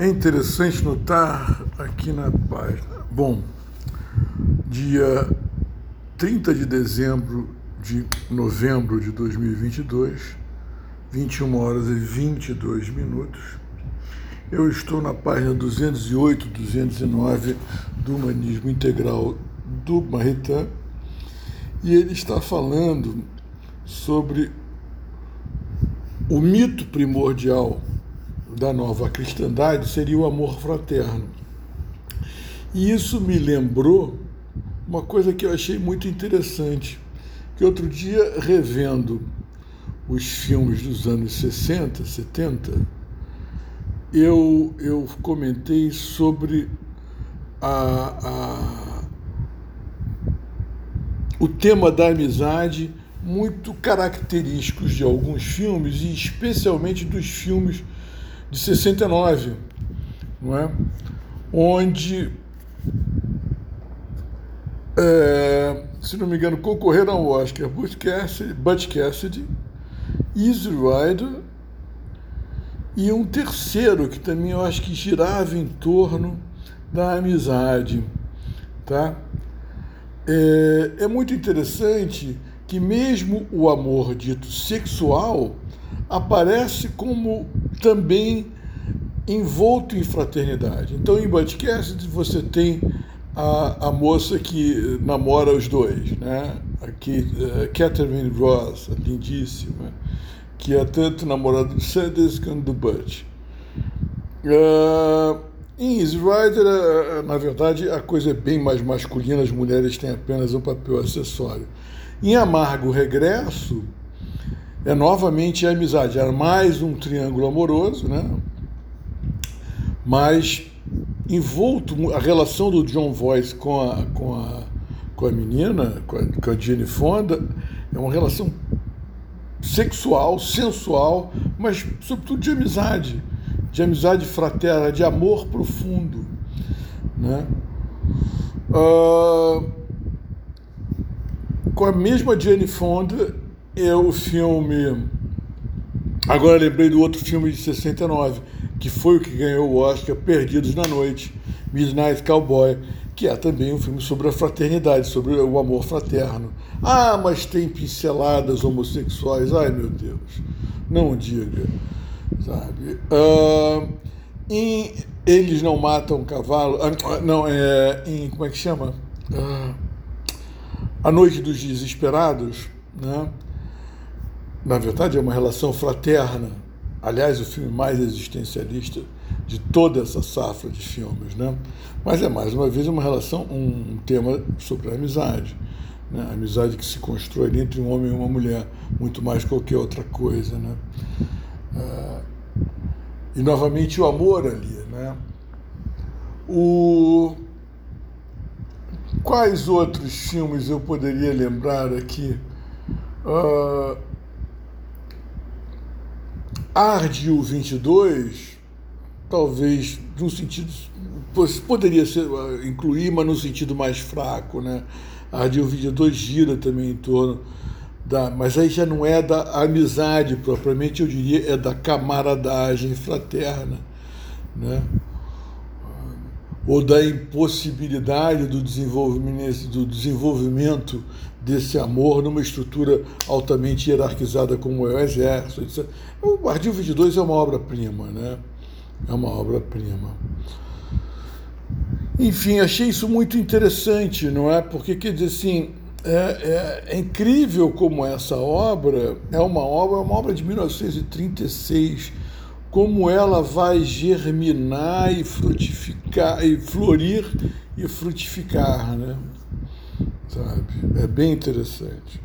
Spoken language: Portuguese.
É interessante notar aqui na página. Bom, dia 30 de dezembro de novembro de 2022, 21 horas e 22 minutos, eu estou na página 208, 209 do Humanismo Integral do Maritain e ele está falando sobre o mito primordial da nova cristandade seria o amor fraterno. E isso me lembrou uma coisa que eu achei muito interessante, que outro dia, revendo os filmes dos anos 60, 70, eu, eu comentei sobre a, a, o tema da amizade muito característicos de alguns filmes e especialmente dos filmes de 69, não é? onde, é, se não me engano, concorreram ao Oscar Butch Cassidy, Butch Cassidy Easy Rider e um terceiro que também eu acho que girava em torno da amizade, tá? É, é muito interessante que mesmo o amor dito sexual aparece como também envolto em fraternidade. Então, em Budcast, você tem a, a moça que namora os dois, né? Aqui, uh, Catherine Ross, lindíssima, que é tanto namorada do Sanders quanto do Butch. Uh, em Easy Rider, uh, na verdade, a coisa é bem mais masculina, as mulheres têm apenas um papel acessório. Em Amargo Regresso, é novamente a amizade, era mais um triângulo amoroso, né? Mas envolto a relação do John Voice com a, com a, com a menina, com a, com a Jenny Fonda, é uma relação sexual, sensual, mas sobretudo de amizade, de amizade fraterna, de amor profundo, né? Uh, com a mesma Jenny Fonda é o filme. Agora lembrei do outro filme de 69, que foi o que ganhou o Oscar, Perdidos na Noite, Midnight Cowboy, que é também um filme sobre a fraternidade, sobre o amor fraterno. Ah, mas tem pinceladas homossexuais. Ai, meu Deus, não diga, sabe? Uh, em Eles Não Matam Cavalo, ah, não, é em, como é que chama? Uh, a Noite dos Desesperados, né? na verdade, é uma relação fraterna. Aliás, o filme mais existencialista de toda essa safra de filmes, né? Mas é mais uma vez uma relação, um tema sobre a amizade, né? A amizade que se constrói entre um homem e uma mulher, muito mais que qualquer outra coisa, né? Ah, e novamente o amor ali, né? O quais outros filmes eu poderia lembrar aqui? Uh, Arde o 22, talvez no sentido poderia ser ah, incluir, mas no sentido mais fraco, né? Arde o 22 gira também em torno da, mas aí já não é da amizade propriamente, eu diria é da camaradagem fraterna, né? Ou da impossibilidade do desenvolvimento, do desenvolvimento desse amor numa estrutura altamente hierarquizada como é o exército. Etc. O Ardil 22 é uma obra-prima, né? É uma obra-prima. Enfim, achei isso muito interessante, não é? Porque, quer dizer assim, é, é, é, incrível como essa obra é uma obra, uma obra de 1936, como ela vai germinar e frutificar, e florir e frutificar, né? sabe? É bem interessante.